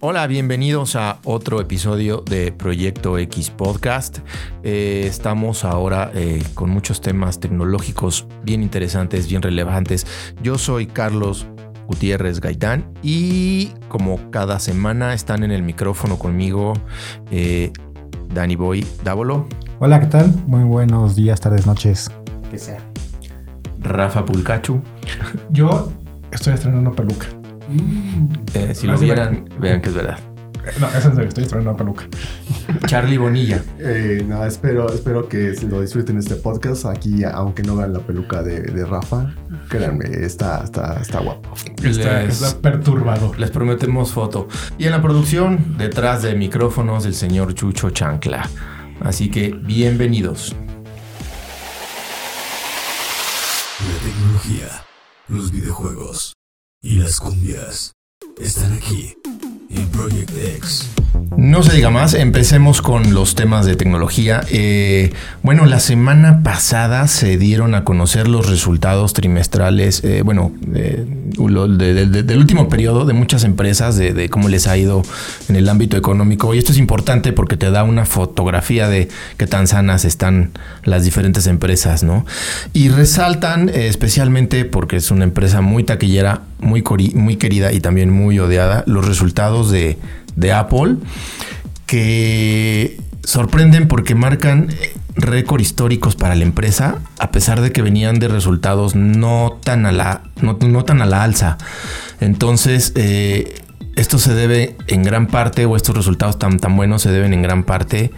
Hola, bienvenidos a otro episodio de Proyecto X Podcast. Eh, estamos ahora eh, con muchos temas tecnológicos bien interesantes, bien relevantes. Yo soy Carlos Gutiérrez Gaitán y como cada semana están en el micrófono conmigo eh, Danny Boy Dávolo. Hola, ¿qué tal? Muy buenos días, tardes, noches, que sea. Rafa Pulcachu. Yo estoy estrenando peluca. Eh, si lo vieran, vean que es verdad. No, es en serio, estoy estrenando peluca. Charlie Bonilla. Eh, no, espero, espero que se lo disfruten este podcast. Aquí, aunque no vean la peluca de, de Rafa, créanme, está, está, está guapo. Está, Les- está perturbador. Les prometemos foto. Y en la producción, detrás de micrófonos, el señor Chucho Chancla. Así que bienvenidos. La tecnología, los videojuegos y las cumbias están aquí en Project X. No se diga más, empecemos con los temas de tecnología. Eh, bueno, la semana pasada se dieron a conocer los resultados trimestrales, eh, bueno, del último periodo de muchas empresas, de, cómo les ha ido en el ámbito económico. Y esto es importante porque te da una fotografía de qué tan sanas están las diferentes empresas, ¿no? Y resaltan eh, especialmente porque es una empresa muy taquillera, muy, muy querida y también muy odiada, los resultados de, de Apple que sorprenden porque marcan récord históricos para la empresa, a pesar de que venían de resultados no tan a la, no, no tan a la alza. Entonces, eh, esto se debe en gran parte, o estos resultados tan, tan buenos se deben en gran parte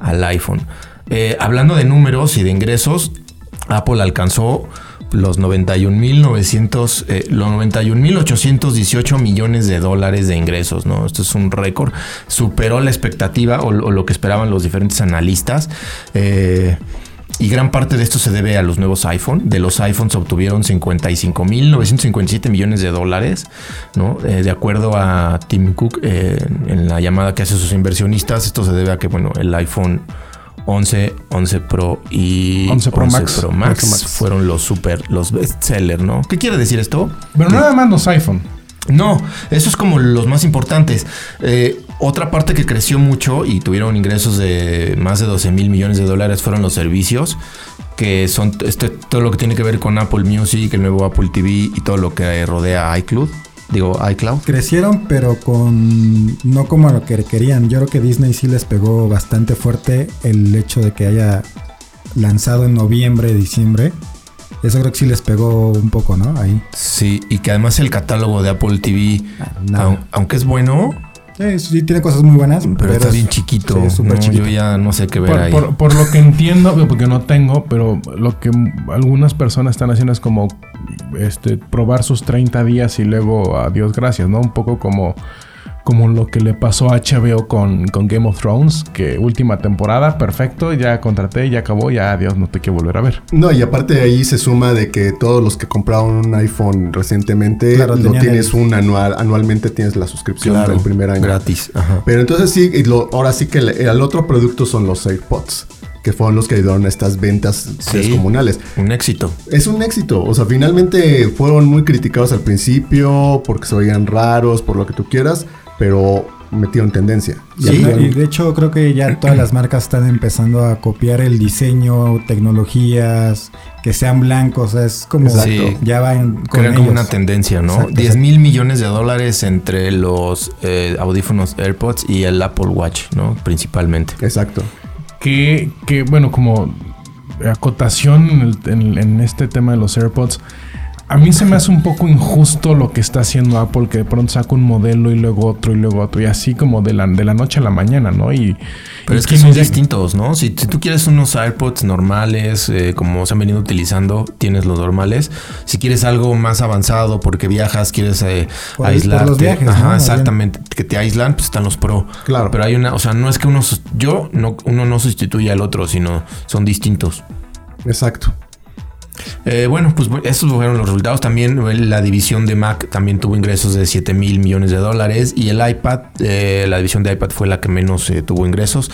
al iPhone. Eh, hablando de números y de ingresos, Apple alcanzó los 91.900, eh, los 91.818 millones de dólares de ingresos, ¿no? Esto es un récord. Superó la expectativa o, lo que esperaban los diferentes analistas. Eh, y gran parte de esto se debe a los nuevos iPhone. De los iPhones obtuvieron 55.957 millones de dólares, ¿no? Eh, de acuerdo a Tim Cook en la llamada que hace a sus inversionistas, esto se debe a que, bueno, el iPhone 11, 11 Pro y 11 Pro Max. Pro Max, 11 Max. fueron los super, los bestseller, ¿no? ¿Qué quiere decir esto? Pero nada más los iPhone. No, eso es como los más importantes. Eh, otra parte que creció mucho y tuvieron ingresos de más de 12 mil millones de dólares fueron los servicios, que son este, todo lo que tiene que ver con Apple Music, el nuevo Apple TV y todo lo que rodea a iCloud. Digo, iCloud. Crecieron, pero con no como lo que querían. Yo creo que Disney sí les pegó bastante fuerte el hecho de que haya lanzado en noviembre, diciembre. Eso creo que sí les pegó un poco, ¿no? Ahí. Sí, y que además el catálogo de Apple TV, Ah, aunque es bueno, Sí, sí tiene cosas muy buenas, pero, está es- bien chiquito. sí, es súper No, chiquito. yo ya no sé qué ver Por, ahí. por- por lo que entiendo, porque no tengo, pero lo que algunas personas están haciendo es como este probar sus 30 días y luego adiós, gracias, ¿no? Un poco como, como lo que le pasó a HBO con, con Game of Thrones, que última temporada, perfecto, ya contraté, ya acabó, ya adiós, no te quiero volver a ver. No, y aparte de ahí se suma de que todos los que compraron un iPhone recientemente Claro, lo tienes el- un anual, anualmente tienes la suscripción Claro, del primer año. gratis. Ajá. Pero entonces sí, y lo- ahora sí que el, el otro producto son los AirPods, que fueron los que ayudaron a estas ventas Sí. descomunales. Un éxito. Es un éxito, o sea, finalmente fueron muy criticados al principio porque se oían raros, por lo que tú quieras, pero metieron tendencia. Y Sí, y de hecho creo que ya todas las marcas están empezando a copiar el diseño, tecnologías, que sean blancos, o sea, es como Exacto. Sí. ya van con Crean como una tendencia, ¿no? Exacto, 10 exacto. mil millones de dólares entre los eh, audífonos AirPods y el Apple Watch, ¿no? Principalmente. Exacto. Que, que, bueno, como acotación en, el- en- en este tema de los AirPods, a mí se me hace un poco injusto lo que está haciendo Apple, que de pronto saca un modelo y luego otro y luego otro, y así como de la, de la noche a la mañana, ¿no? Y, Pero y es que son ya- distintos, ¿no? Si, si tú quieres unos AirPods normales, eh, como se han venido utilizando, tienes los normales. Si quieres algo más avanzado porque viajas, quieres eh, Por- por aislarte. los viajes, Ajá, ¿no? Más bien. exactamente. Que te aíslan, pues están los Pro. Claro. Pero hay una, o sea, no es que uno, yo, no, uno no sustituya al otro, sino son distintos. Exacto. Eh, bueno, pues estos fueron los resultados. También la división de Mac también tuvo ingresos de 7 mil millones de dólares y el iPad, eh, la división de iPad fue la que menos eh, tuvo ingresos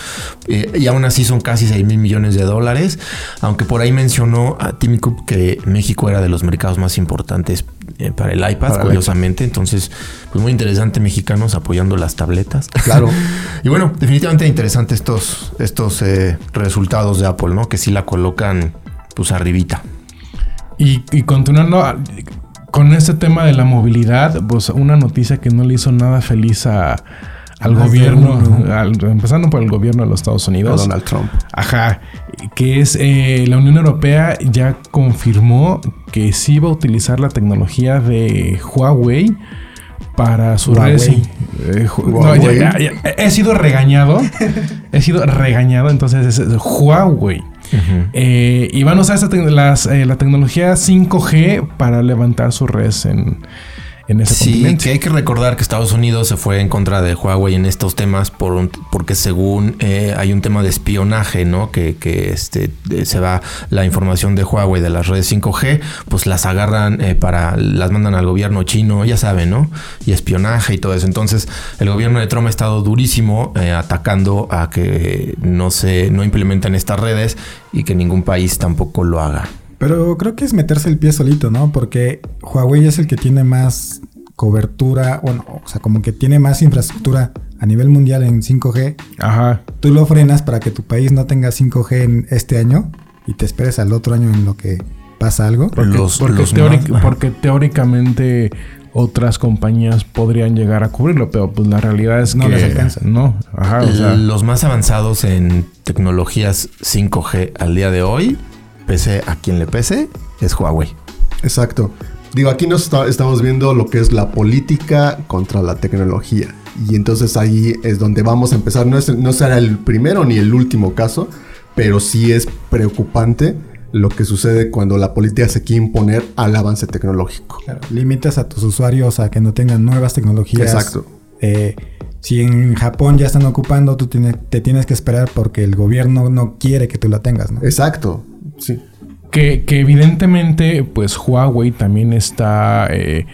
y aún así son casi 6 mil millones de dólares. Aunque por ahí mencionó a Timmy Cook que México era de los mercados más importantes para el iPad, Para curiosamente. Entonces, pues muy interesante mexicanos apoyando las tabletas. Claro. y bueno, definitivamente interesante estos, estos resultados de Apple, ¿no? Que sí la colocan pues arribita. Y, y continuando a- con este tema de la movilidad, pues una noticia que no le hizo nada feliz a, al Más gobierno, al- empezando por el gobierno de los Estados A Unidos. Donald Trump. Ajá, que es eh, la Unión Europea ya confirmó que sí va a utilizar la tecnología de Huawei para su Huawei. redes. Eh, no, Huawei. ya- ya- ya- he sido regañado, he sido regañado, entonces es, es Huawei. Eh, y van a usar eh, la tecnología 5G para levantar su red en, en ese Sí, continente. que hay que recordar que Estados Unidos se fue en contra de Huawei en estos temas por un- porque según eh, hay un tema de espionaje, ¿no? Que, que, este, se va la información de Huawei de las redes 5G, pues las agarran eh, para, las mandan al gobierno chino, ya saben, ¿no? Y espionaje y todo eso. Entonces, el gobierno de Trump ha estado durísimo eh, atacando a que no se, no implementen estas redes y que ningún país tampoco lo haga. Pero creo que es meterse el pie solito, ¿no? Porque Huawei es el que tiene más cobertura, bueno, o sea, como que tiene más infraestructura a nivel mundial en 5G. Ajá. Tú lo frenas para que tu país no tenga 5G en este año y te esperes al otro año en lo que pasa algo. Porque, Los- porque los teóric- más- porque teóricamente otras compañías podrían llegar a cubrirlo, pero pues la realidad es No que les alcanza. No, ajá, o sea, los más avanzados en tecnologías 5G al día de hoy, pese a quien le pese, es Huawei. Exacto. Digo, aquí nos está- estamos viendo lo que es la política contra la tecnología. Y entonces ahí es donde vamos a empezar. No, es, no será el primero ni el último caso, pero sí es preocupante lo que sucede cuando la política se quiere imponer al avance tecnológico. Claro, Limitas a tus usuarios a que no tengan nuevas tecnologías. Exacto. Eh, si en Japón ya están ocupando, tú tienes- te tienes que esperar porque el gobierno no quiere que tú la tengas, ¿no? Exacto. Sí. que, que evidentemente pues Huawei también está eh,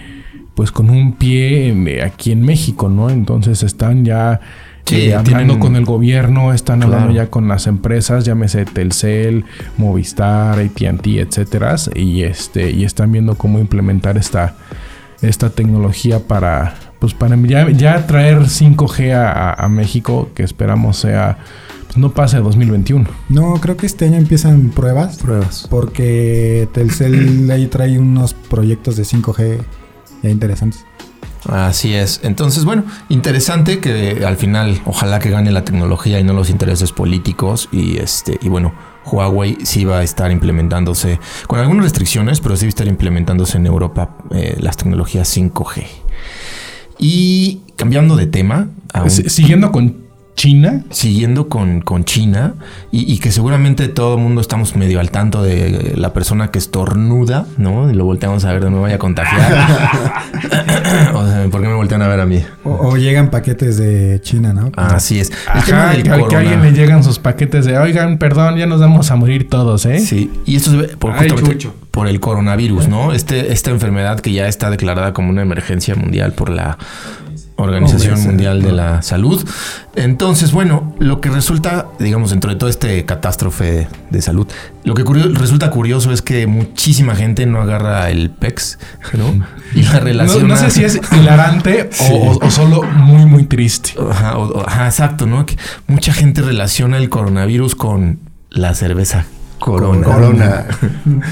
pues con un pie en- eh, aquí en México, ¿no? Entonces están ya Sí, eh, hablando tienen- con el gobierno, están hablando ya con las empresas, llámese Telcel, Movistar, AT&T, etcétera, y este y están viendo cómo implementar esta esta tecnología para pues para ya, ya traer 5G a, a- a México, que esperamos sea no pase 2021. No, creo que este año empiezan pruebas. Pruebas. Porque Telcel ahí trae unos proyectos de 5G ya interesantes. Así es. Entonces, bueno, interesante que al final, ojalá que gane la tecnología y no los intereses políticos. Y este, y bueno, Huawei sí va a estar implementándose con algunas restricciones, pero sí va a estar implementándose en Europa eh, las tecnologías 5G. Y cambiando de tema, Siguiendo con China, siguiendo con, con China y, y que seguramente todo el mundo estamos medio al tanto de la persona que estornuda, ¿no? Y lo volteamos a ver de nuevo vaya a contagiar. o sea, ¿por qué me voltean a ver a mí? O, o llegan paquetes de China, ¿no? Así es. El tema Ajá, del que, que a alguien le llegan sus paquetes de, oigan, perdón, ya nos vamos a morir todos, ¿eh? Sí, y esto se ve por, Ay, por el coronavirus, ¿no? Este, esta enfermedad que ya está declarada como una emergencia mundial por la Organización Mundial de la Salud. Entonces, bueno, lo que resulta, digamos, dentro de todo este catástrofe de salud, lo que curio- resulta curioso es que muchísima gente no agarra el PEX, ¿no? Y la relación. no sé si es hilarante o, o- o solo muy, muy triste. Ajá, o- o- ajá, exacto, ¿no? Que mucha gente relaciona el coronavirus con la cerveza Corona. Corona.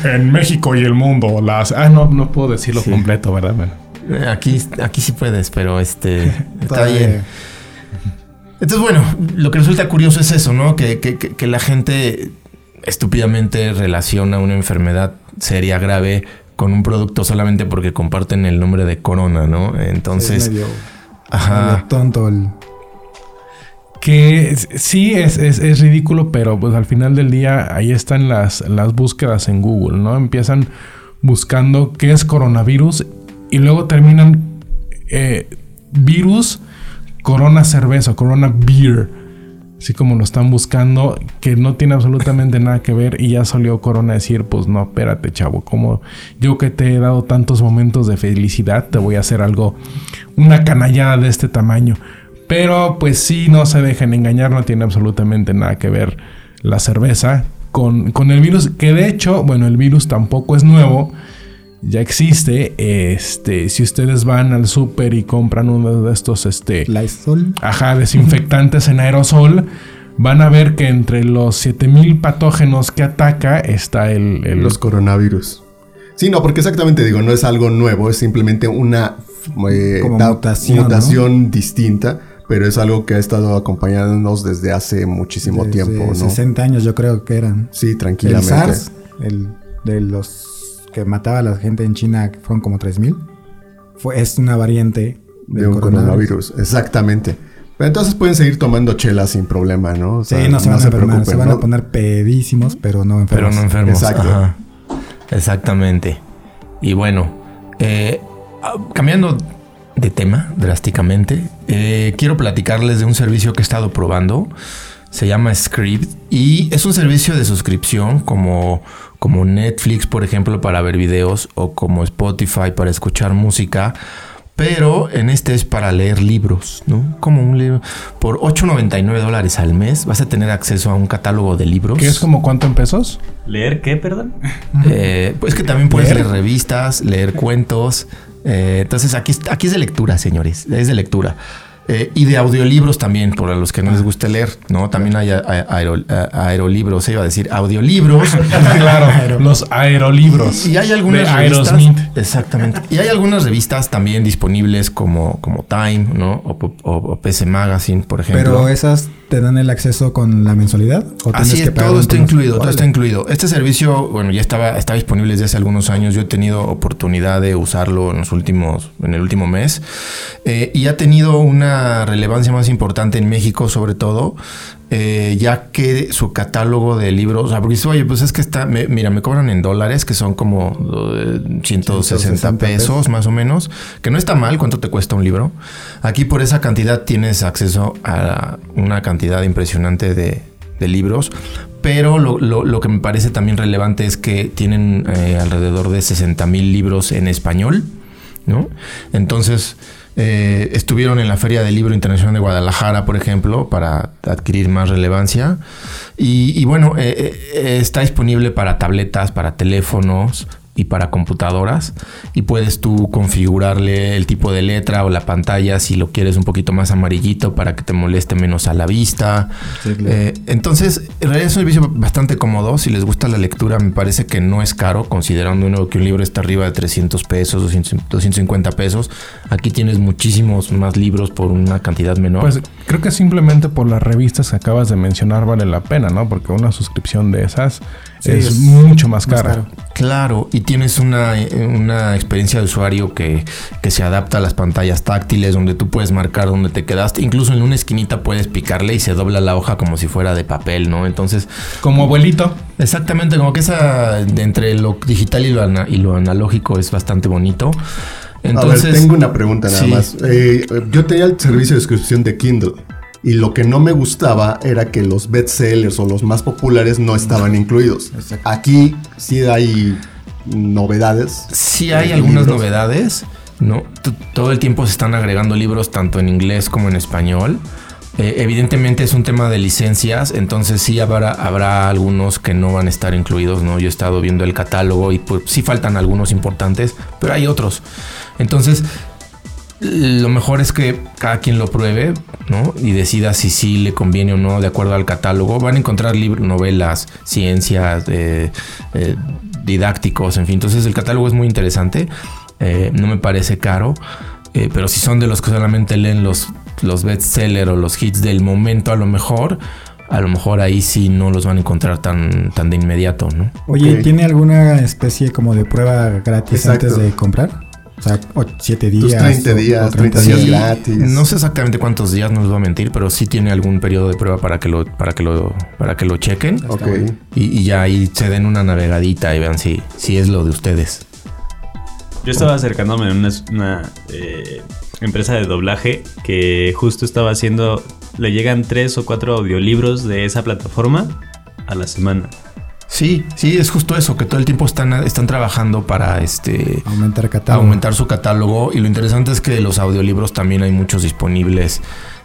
En México y el mundo, las... Ah, no, no puedo decirlo Sí. completo, ¿verdad? Bueno. Eh, Aquí, aquí sí puedes, pero este está Todavía. bien. Entonces, bueno, lo que resulta curioso es eso, ¿no? Que, que- la gente estúpidamente relaciona una enfermedad seria, grave, con un producto solamente porque comparten el nombre de corona, ¿no? Entonces, medio, ajá. medio tonto el... Que es- sí es, es, es ridículo, pero pues al final del día ahí están las, las búsquedas en Google, ¿no? Empiezan buscando qué es coronavirus y luego terminan eh, virus, corona cerveza, corona beer. así como lo están buscando, que no tiene absolutamente nada que ver y ya salió Corona decir, pues no, espérate chavo, como yo que te he dado tantos momentos de felicidad, te voy a hacer algo, una canallada de este tamaño. Pero pues sí, no se dejen engañar, no tiene absolutamente nada que ver la cerveza con, con el virus, que de hecho, bueno, el virus tampoco es nuevo ya existe. Este, si ustedes van al súper y compran uno de estos, este, Lysol. ajá, desinfectantes en aerosol, van a ver que entre los 7000 patógenos que ataca está el, el- Los coronavirus. Sí, no, porque exactamente digo, no es algo nuevo, es simplemente una eh, da- mutación, mutación distinta, pero es algo que ha estado acompañándonos desde hace muchísimo Desde tiempo, ¿no? 60 años yo creo que eran. Sí, El tranquilamente. SARS, el de los que mataba a la gente en China, que fueron como 3000. Fue, es una variante de del un coronavirus. Exactamente. Pero entonces pueden seguir tomando chela sin problema, ¿no? O Sí, no se van a enfermar, se van ¿no? a poner pedísimos, pero no Pero enfermos. no enfermos. Exacto. Ajá. Exactamente. Y bueno, eh, ah, cambiando de tema drásticamente, eh, quiero platicarles de un servicio que he estado probando. Se llama Script y es un servicio de suscripción como, como Netflix, por ejemplo, para ver videos o como Spotify para escuchar música. Pero en este es para leer libros, ¿no? Como un libro. Por 8.99 dólares al mes vas a tener acceso a un catálogo de libros. ¿Qué es como cuánto en pesos? ¿Leer qué, perdón? Eh, pues que también puedes Leer. leer revistas, leer cuentos. Eh, entonces aquí, es- aquí es de lectura, señores. Es de lectura. Eh, y de audiolibros también, para los que no les guste leer, ¿no? También hay aero- aerolibros, se iba a decir audiolibros. claro, los aerolibros. Y hay algunas de revistas. Aerosmith. Exactamente. Y hay algunas revistas también disponibles como, como Time, ¿no? O, o- o PC Magazine, por ejemplo. Pero esas te dan el acceso con la mensualidad o Así que es, pagar todo está incluido, todo Órale. está incluido. Este servicio, bueno, ya estaba, está disponible desde hace algunos años. Yo he tenido oportunidad de usarlo en los últimos, en el último mes. Eh, y ha tenido una relevancia más importante en México, sobre todo, eh, ya que su catálogo de libros, o sea, porque dice, oye, pues es que está, me- mira, me cobran en dólares, que son como eh, 160 160 pesos, más o menos, que no está mal, ¿cuánto te cuesta un libro? Aquí por esa cantidad tienes acceso a una cantidad impresionante de, de libros, pero lo, lo- lo que me parece también relevante es que tienen eh, alrededor de 60 mil libros en español, ¿no? Entonces, eh, estuvieron en la Feria del Libro Internacional de Guadalajara, por ejemplo, para adquirir más relevancia. Y, y bueno, eh, eh, está disponible para tabletas, para teléfonos y para computadoras. Y puedes tú configurarle el tipo de letra o la pantalla si lo quieres un poquito más amarillito para que te moleste menos a la vista. Sí, claro. Eh, entonces, en realidad es un servicio bastante cómodo. Si les gusta la lectura, me parece que no es caro, considerando uno que un libro está arriba de 300 pesos, 200 250 pesos. Aquí tienes muchísimos más libros por una cantidad menor. Pues creo que simplemente por las revistas que acabas de mencionar vale la pena, ¿no? Porque una suscripción de esas Sí, es, es mucho más más cara. caro. Claro, y tienes una, una experiencia de usuario que, que se adapta a las pantallas táctiles, donde tú puedes marcar dónde te quedaste. Incluso en una esquinita puedes picarle y se dobla la hoja como si fuera de papel, ¿no? Entonces, Como abuelito. exactamente, como que esa de entre lo digital y lo, ana- y lo analógico es bastante bonito. Entonces, a ver, tengo una pregunta nada Sí. más. Eh, yo tenía el servicio de suscripción de Kindle. Y lo que no me gustaba era que los bestsellers o los más populares no estaban incluidos. Exacto. Aquí sí hay novedades. Sí hay algunas libros. novedades, ¿no? T- Todo el tiempo se están agregando libros tanto en inglés como en español. Eh, evidentemente es un tema de licencias, entonces sí habrá, habrá algunos que no van a estar incluidos, ¿no? Yo he estado viendo el catálogo y pues sí faltan algunos importantes, pero hay otros. Entonces, lo mejor es que cada quien lo pruebe, ¿no? Y decida si sí le conviene o no de acuerdo al catálogo. Van a encontrar libros, novelas, ciencias, eh, eh, didácticos, en fin. Entonces el catálogo es muy interesante. Eh, no me parece caro. Eh, pero si son de los que solamente leen los, los bestsellers o los hits del momento, a lo mejor, a lo mejor ahí sí no los van a encontrar tan, tan de inmediato, ¿no? Oye. ¿tiene alguna especie como de prueba gratis Exacto. antes de comprar? O sea, 7 días. Tus 30 o- días, o 30 días Sí, gratis. No sé exactamente cuántos días, no les voy a mentir, pero sí tiene algún periodo de prueba para que lo, para que lo, para que lo chequen. Ok. Y, y ya ahí se den una navegadita y vean si, si es lo de ustedes. Yo estaba acercándome a una, una, eh, empresa de doblaje que justo estaba haciendo, le llegan tres o cuatro audiolibros de esa plataforma a la semana. Sí, sí, es justo eso, que todo el tiempo están, están trabajando para este Aumentar catálogo. aumentar su catálogo. Y lo interesante es que de los audiolibros también hay muchos disponibles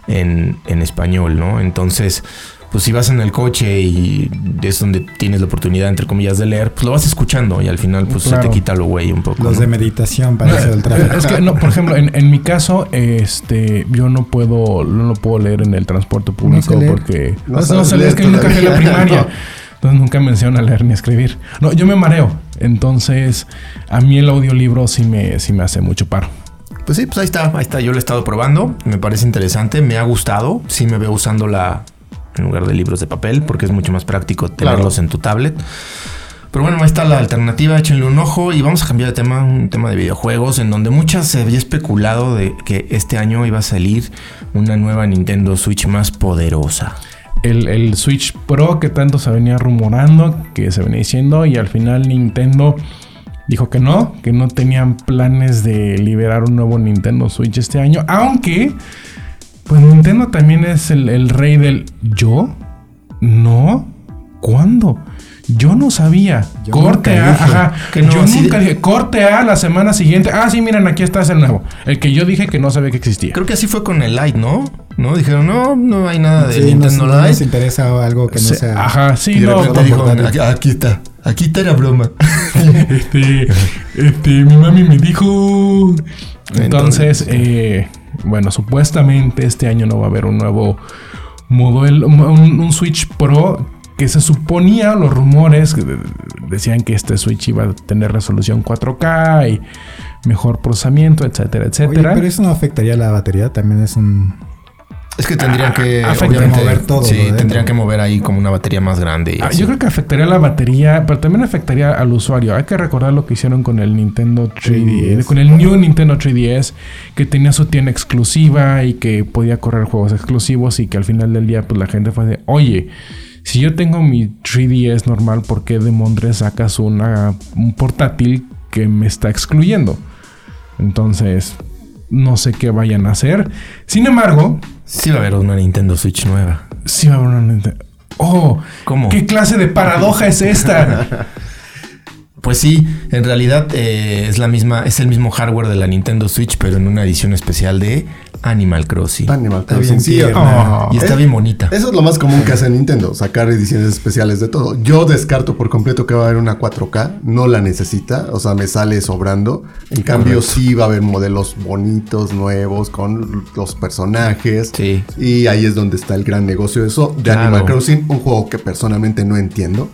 en, en español, ¿no? Entonces, pues si vas en el coche y es donde tienes la oportunidad, entre comillas, de leer, pues lo vas escuchando y al final pues se te quita lo güey un poco. Los ¿no? de meditación para eso del tráfico. Es que, no, por ejemplo, en, en mi caso, este, yo no puedo, no lo puedo leer en el transporte público sé porque No no, sé leer, es que nunca fui a la primaria. Entonces nunca menciona leer ni escribir. No, yo me mareo. Entonces, a mí el audiolibro sí me, sí me hace mucho paro. Pues sí, pues ahí está, ahí está. Yo lo he estado probando, me parece interesante, me ha gustado. Sí me veo usándola en lugar de libros de papel, porque es mucho más práctico tenerlos en tu tablet. Pero bueno, ahí está la alternativa, échenle un ojo y vamos a cambiar de tema, un tema de videojuegos, en donde muchas se había especulado de que este año iba a salir una nueva Nintendo Switch más poderosa. El, el Switch Pro que tanto se venía rumorando, que se venía diciendo, y al final Nintendo dijo que no, que no tenían planes de liberar un nuevo Nintendo Switch este año, aunque, pues Nintendo también es el, el rey del yo, no, ¿cuándo? Yo no sabía. Yo corte nunca A, dije. ajá. Que no, yo nunca de- dije, corte A la semana siguiente. Ah, sí, miren, aquí está es el nuevo. El que yo dije que no sabía que existía. Creo que así fue con el Lite, ¿no? ¿No? Dijeron, no, no hay nada de Sí, nos, Nintendo no nos Lite. interesa algo que no Se- sea. Ajá, sí, y de no. repente no, dijo, portátil. aquí, aquí está, aquí está la broma. Este, este, mi mami me dijo. Entonces, eh, bueno, supuestamente este año no va a haber un nuevo modelo, un, un Switch Pro que se suponía, los rumores que decían que este Switch iba a tener resolución 4K y mejor procesamiento, etcétera, Oye, etcétera. pero eso no afectaría la batería, también es un... Es que tendrían que Afecta obviamente, mover todo Sí, tendrían que mover ahí como una batería más grande. y Ah, yo creo que afectaría la batería, pero también afectaría al usuario. Hay que recordar lo que hicieron con el Nintendo 3DS, 3DS. con el New Nintendo 3DS, que tenía su tienda exclusiva y que podía correr juegos exclusivos y que al final del día, pues la gente fue de, oye, si yo tengo mi 3DS normal, ¿por qué de Mondre sacas una, un portátil que me está excluyendo? Entonces, no sé qué vayan a hacer. Sin embargo, Sí va a haber una Nintendo Switch nueva. sí va a haber una Nintendo. ¡Oh! ¿Cómo? ¿Qué clase de paradoja es esta? Pues sí, en realidad eh, es la misma, es el mismo hardware de la Nintendo Switch, pero en una edición especial de Animal Crossing. Animal Está Crossing. bien Sí, tierna. Y está Eh, bien bonita. Eso es lo más común que hace Nintendo, sacar ediciones especiales de todo. Yo descarto por completo que va a haber una 4K, no la necesita, o sea, me sale sobrando. En cambio, sí va a haber modelos bonitos, nuevos, con los personajes. Sí. Y ahí es donde está el gran negocio de eso, de Claro. Animal Crossing, un juego que personalmente no entiendo.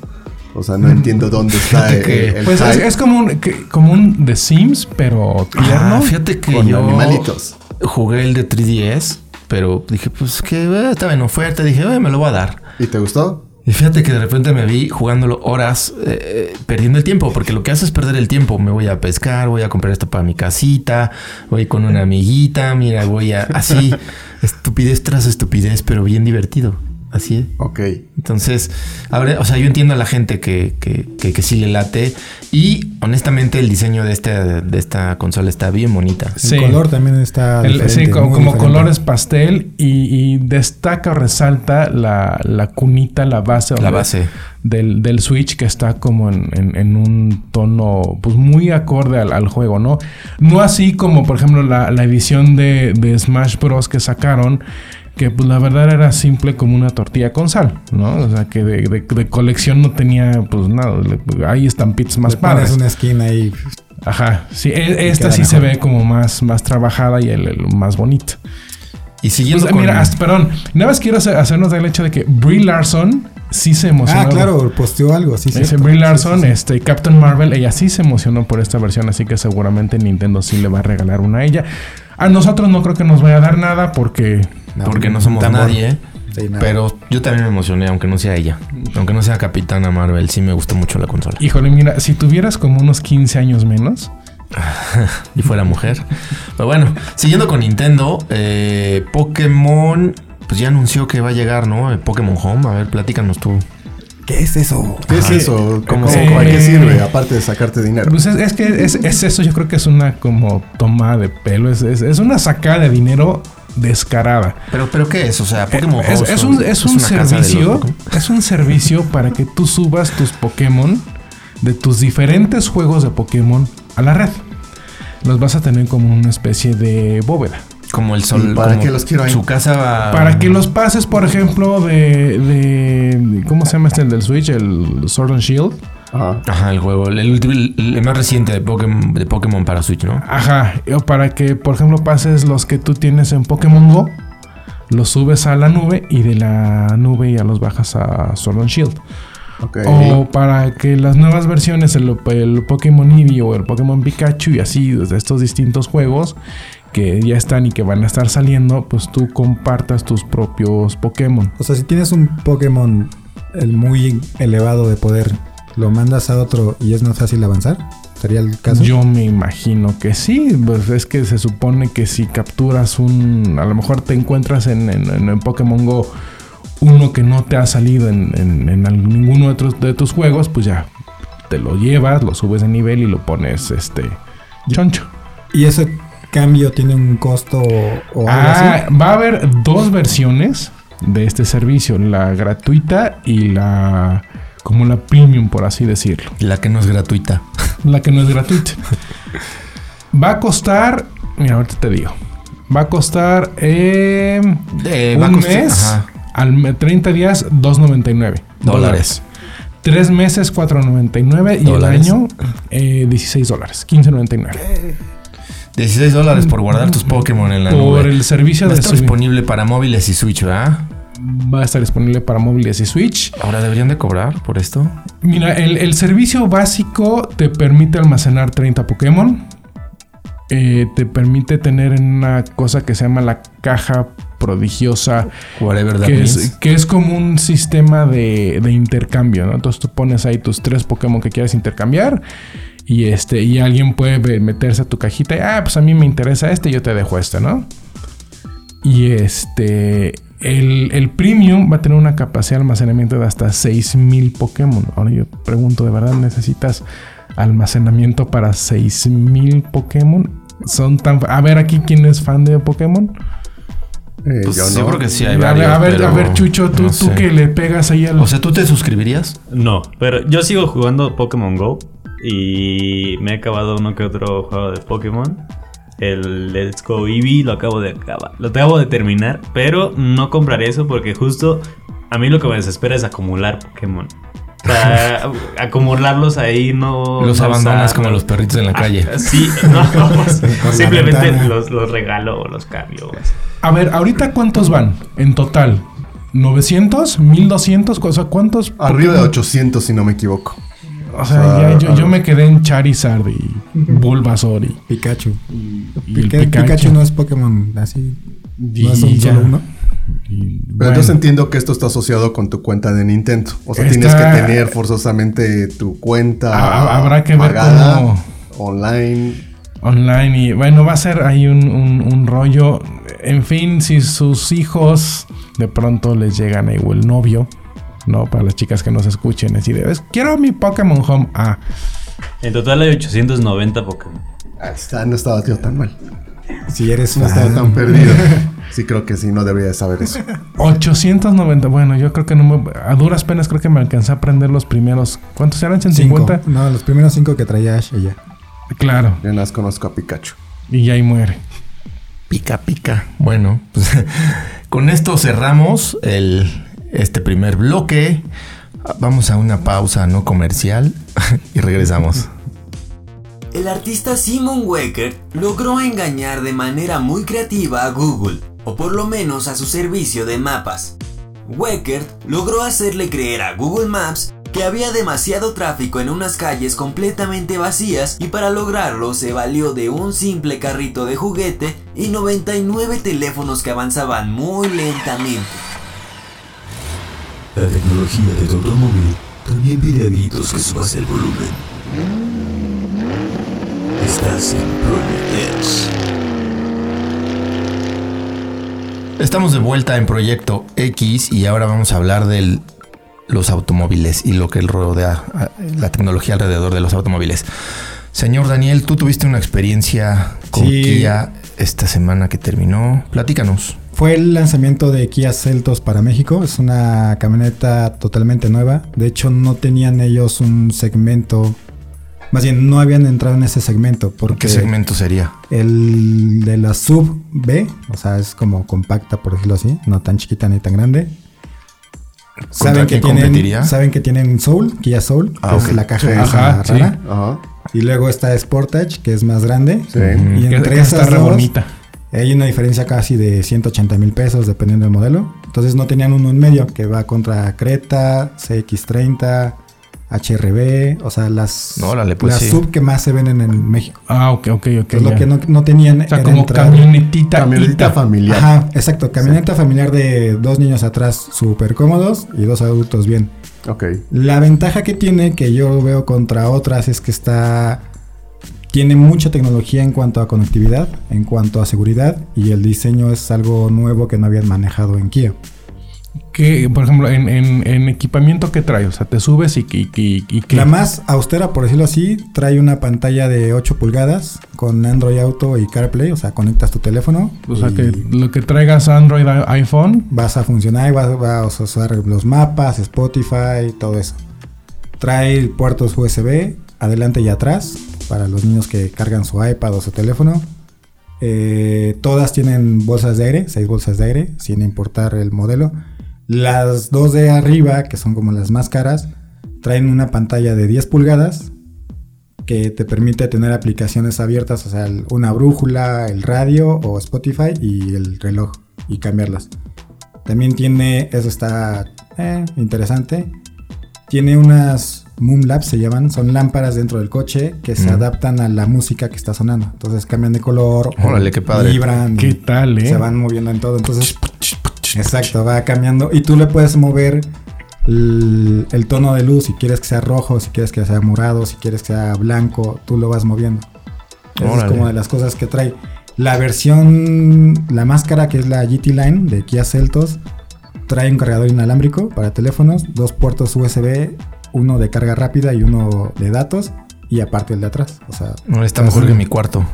O sea, no entiendo dónde está el, que- el Pues es, como, un, que- como un The Sims, pero tierno. Ah, fíjate que con yo animalitos. jugué el de 3DS, pero dije, pues que eh, estaba en oferta. Dije, "Eh, me lo voy a dar. ¿Y te gustó? Y fíjate que de repente me vi jugándolo horas eh, eh, perdiendo el tiempo, porque lo que hace es perder el tiempo. Me voy a pescar, voy a comprar esto para mi casita, voy con una amiguita, mira, voy a así, estupidez tras estupidez, pero bien divertido. Así es. Ok. Entonces, ahora, o sea, yo entiendo a la gente que, que, que, que sí le late. Y honestamente, el diseño de, este, de esta consola está bien bonita. El Sí. color también está El- sí, como, diferente. colores pastel y, y destaca o resalta la, la cunita, la base, La base. Del, del Switch que está como en, en- en un tono pues muy acorde al, al juego, ¿no? No así como por ejemplo la, la edición de, de Smash Bros. que sacaron, que pues la verdad era simple como una tortilla con sal, ¿no? O sea que de, de- de colección no tenía pues nada, le- hay estampitas más Le pones padres. una esquina ahí. Ajá, sí, e- esta sí se ve como más, más trabajada y el, el más bonito. Y siguiendo Pues, con... mira, hasta- perdón, nada más quiero hacer- hacernos del hecho de que Brie Larson sí se emocionó. Ah, claro, posteó algo, sí, Dice. Brie Sí, Larson, sí, sí. este Captain Marvel, ella sí se emocionó por esta versión, así que seguramente Nintendo sí le va a regalar una a ella. A nosotros no creo que nos vaya a dar nada porque porque no somos Tambor. nadie, ¿eh? Sí, nada. Pero yo también me emocioné, aunque no sea ella. Aunque no sea Capitana Marvel, sí me gustó mucho la consola. Híjole, mira, si tuvieras como unos 15 años menos, y fuera mujer. Pero bueno, siguiendo con Nintendo, eh, Pokémon, pues ya anunció que va a llegar, ¿no? El Pokémon Home. A ver, platícanos tú. ¿Qué es eso? ¿Qué es eso? ¿Cómo, Eh, ¿Para qué sirve? Aparte de sacarte dinero. Pues es, es que es, es eso, yo creo que es una como toma de pelo, es, es, es una sacada de dinero descarada. Pero, pero ¿qué es? O sea, Pokémon es, un, es un servicio, es un servicio para que tú subas tus Pokémon de tus diferentes juegos de Pokémon a la red. Los vas a tener como una especie de bóveda. Como el sol. ¿Y para qué los quiero ahí? Su casa va. Para que los pases, por ejemplo, de, de- ¿Cómo se llama este el del Switch? El Sword and Shield. Ajá. Ajá, el juego. El, el- el más reciente de Pokémon, de Pokémon para Switch, ¿no? Ajá. O para que, por ejemplo, pases los que tú tienes en Pokémon Go. Los subes a la nube y de la nube ya los bajas a Sword and Shield. Ok. O para que las nuevas versiones, el, el Pokémon Eevee o el Pokémon Pikachu y así, de estos distintos juegos que ya están y que van a estar saliendo, pues tú compartas tus propios Pokémon. O sea, si tienes un Pokémon el muy elevado de poder, ¿lo mandas a otro y es más fácil avanzar? ¿Sería el caso? Yo me imagino que sí, pues es que se supone que si capturas un, a lo mejor te encuentras en, en- Pokémon Go uno que no te ha salido en, en- ninguno de tus, de tus juegos, pues ya te lo llevas, lo subes de nivel y lo pones este choncho. ¿Y ese cambio tiene un costo o, o algo Ah, así? va a haber dos versiones de este servicio, la gratuita y la como la premium, por así decirlo. La que no es gratuita. La que no es gratuita. Va a costar, mira, ahorita te digo. Va a costar eh, Eh, va a un costar- mes, ajá, al me- 30 días, 2.99 dólares. Tres meses, 4.99 y el año, eh, 16 dólares, 15.99. 16 dólares por guardar tus Pokémon en la Por nube. el servicio de subir. disponible para móviles y Switch, ¿verdad? Va a estar disponible para móviles y Switch. Ahora deberían de cobrar por esto. Mira, el, el servicio básico te permite almacenar 30 Pokémon. Eh, te permite tener en una cosa que se llama la caja prodigiosa, Whatever that que means. es, que es como un sistema de, de intercambio, ¿no? Entonces tú pones ahí tus tres Pokémon que quieres intercambiar y este y alguien puede meterse a tu cajita y, ah, pues a mí me interesa este, yo te dejo este, ¿no? Y este, el, el premium va a tener una capacidad de almacenamiento de hasta 6000 Pokémon. Ahora yo pregunto, ¿de verdad necesitas almacenamiento para 6000 Pokémon? Son tan... A ver, aquí, ¿quién es fan de Pokémon? Eh, Pues yo creo que sí hay a, ver, varios. a ver, pero a ver, Chucho, tú, no tú que le pegas ahí al... O sea, ¿tú te suscribirías? No, pero yo sigo jugando Pokémon Go y me he acabado uno que otro juego de Pokémon. El Let's Go Eevee lo acabo de acabar, lo acabo de terminar, pero no compraré eso porque justo a mí lo que me desespera es acumular Pokémon. O sea, acumularlos ahí no. Los no abandonas usar, como los perritos en la calle. Ah, sí, no, pues, simplemente los, los regalo o los cambio. A ver, ahorita cuántos van en total? ¿900? ¿1200? O sea, ¿cuántos? Arriba de Pokémon? 800, si no me equivoco. O sea, ya- yo, yo me quedé en Charizard y Bulbasaur y, Pikachu. y Pica- el Pikachu. no es Pokémon así. No es Y un ya. solo uno. Y, Pero bueno, entonces entiendo que esto está asociado con tu cuenta de Nintendo. O sea, tienes que tener forzosamente tu cuenta Ha- habrá que ver cómo- online. online y bueno, va a ser ahí un, un- un rollo. En fin, si sus hijos de pronto les llegan ahí o el novio, ¿no? Para las chicas que nos escuchen, así de, "Es- quiero mi Pokémon Home. Ah, En total hay 890 Pokémon. Está, no estaba tío tan mal. Si eres No estaba tan perdido. Sí, creo que sí, no debería de saber eso. 890. Bueno, yo creo que no me, a duras penas creo que me alcancé a aprender los primeros. ¿Cuántos eran? Cinco. ¿150? No, los primeros cinco que traía Ash ella. Claro. Yo nada más conozco a Pikachu. Y ya ahí muere. Pica, pica. Bueno, pues con esto cerramos el, este primer bloque. Vamos a una pausa no comercial y regresamos. El artista Simon Wecker logró engañar de manera muy creativa a Google, o por lo menos a su servicio de mapas. Wecker logró hacerle creer a Google Maps que había demasiado tráfico en unas calles completamente vacías y para lograrlo se valió de un simple carrito de juguete y 99 teléfonos que avanzaban muy lentamente. La tecnología de tu automóvil también pide a gritos que subas el volumen. Estás en Project X. Estamos de vuelta en Proyecto X y ahora vamos a hablar del los automóviles y lo que rodea la tecnología alrededor de los automóviles. Señor Daniel, tú tuviste una experiencia con Sí. Kia esta semana que terminó. Platícanos. Fue el lanzamiento de Kia Celtos para México. Es una camioneta totalmente nueva. De hecho, no tenían ellos un segmento. Más bien, no habían entrado en ese segmento. Porque ¿Qué segmento sería? el de la sub B, o sea, es como compacta, por decirlo así, no tan chiquita ni tan grande. Saben que, tienen, saben que tienen Soul, Kia Soul, que Ah, es ok. la caja Sí. esa Ajá, sí. rara. Ajá. Y luego está Sportage, que es más grande. Sí. Y Que- entre que está esas re dos, bonita. Hay una diferencia casi de 180 mil pesos dependiendo del modelo. Entonces no tenían uno en medio que va contra Creta, CX30, HRB, o sea, las, pues las sí. sub que más se venden en México. Ah, ok, ok, ok. Que es lo que no, no tenían o sea, era como entrar- camionetita. Camioneta familiar. Ajá, exacto. Camioneta familiar de dos niños atrás súper cómodos y dos adultos bien. Ok. La ventaja que tiene, que yo veo contra otras, es que está. Tiene mucha tecnología en cuanto a conectividad, en cuanto a seguridad, y el diseño es algo nuevo que no habían manejado en Kia. Que, por ejemplo, en, en- en equipamiento que trae, o sea, te subes y, y, y- y que. La más austera, por decirlo así, trae una pantalla de 8 pulgadas con Android Auto y CarPlay, o sea, conectas tu teléfono. O sea, que lo que traigas Android, iPhone. vas a funcionar y vas, vas a usar los mapas, Spotify, todo eso. Trae puertos USB adelante y atrás para los niños que cargan su iPad o su teléfono. Eh, todas tienen bolsas de aire, seis bolsas de aire, sin importar el modelo. Las dos de arriba, que son como las más caras, traen una pantalla de 10 pulgadas que te permite tener aplicaciones abiertas, o sea, una brújula, el radio o Spotify y el reloj y cambiarlas. También tiene, eso está eh, interesante, tiene unas Moon Labs se llaman, son lámparas dentro del coche que se Mm. adaptan a la música que está sonando. Entonces cambian de color, o Órale, qué padre. vibran, ¿Qué y tal, eh? se van moviendo en todo. Entonces, exacto, va cambiando y tú le puedes mover el, el tono de luz si quieres que sea rojo, si quieres que sea morado, si quieres que sea blanco, tú lo vas moviendo. Esa es como de las cosas que trae. La versión, la máscara que es la GT Line de Kia Celtos, trae un cargador inalámbrico para teléfonos, dos puertos USB, uno de carga rápida y uno de datos, y aparte el de atrás. O sea, No, está mejor que mi cuarto.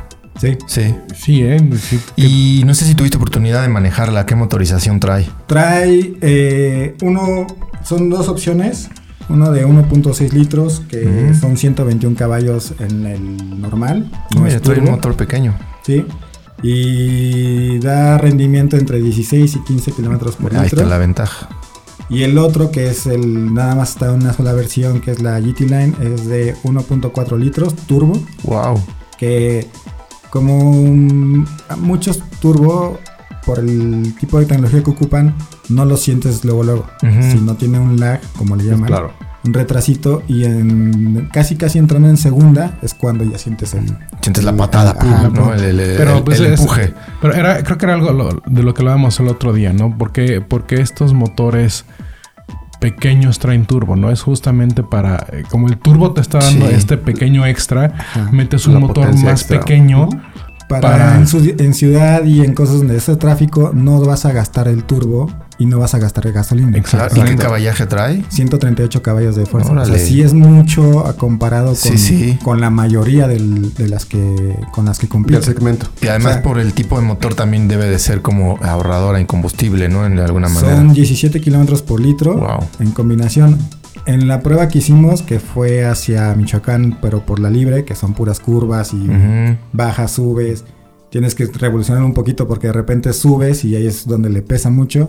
sí. Sí. Sí, ¿eh? Sí, Y no sé si tuviste oportunidad de manejarla. ¿Qué motorización trae? Trae eh, uno, son dos opciones. Uno de 1.6 litros, que son 121 caballos en el normal. no Oye, es trae un motor pequeño. Sí. Y da rendimiento entre 16 y 15 kilómetros por Ahí litro. está la ventaja. Y el otro, que es el nada más está una sola versión, que es la GT Line, es de 1.4 litros turbo. Wow. Que como un- muchos turbo, por el tipo de tecnología que ocupan, no lo sientes luego luego. Si no tiene un lag, como le llaman. claro. Un retrasito y en casi casi entrando en segunda es cuando ya sientes el... Sientes la patada, Pero empuje. Pero era, creo que era algo lo- de lo que hablábamos el otro día, ¿no? Porque, porque estos motores pequeños traen turbo, ¿no? Es justamente para, eh, como el turbo te está dando Sí. este pequeño extra, Ajá. metes un La motor más extra. pequeño. Para, Para- En, su- en ciudad y en cosas donde ese tráfico no vas a gastar el turbo y no vas a gastar el gasolina. Exacto. ¿Y qué caballaje trae? 138 caballos de fuerza. O sea, sí es mucho a comparado con, Sí, sí. con la mayoría del- de las que con las que compite. segmento. Y además O sea- por el tipo de motor también debe de ser como ahorradora en combustible, ¿no? En de alguna manera. Son 17 kilómetros por litro Wow. en combinación. En la prueba que hicimos, que fue hacia Michoacán, pero por la libre, que son puras curvas y bajas, subes, tienes que revolucionar un poquito porque de repente subes y ahí es donde le pesa mucho.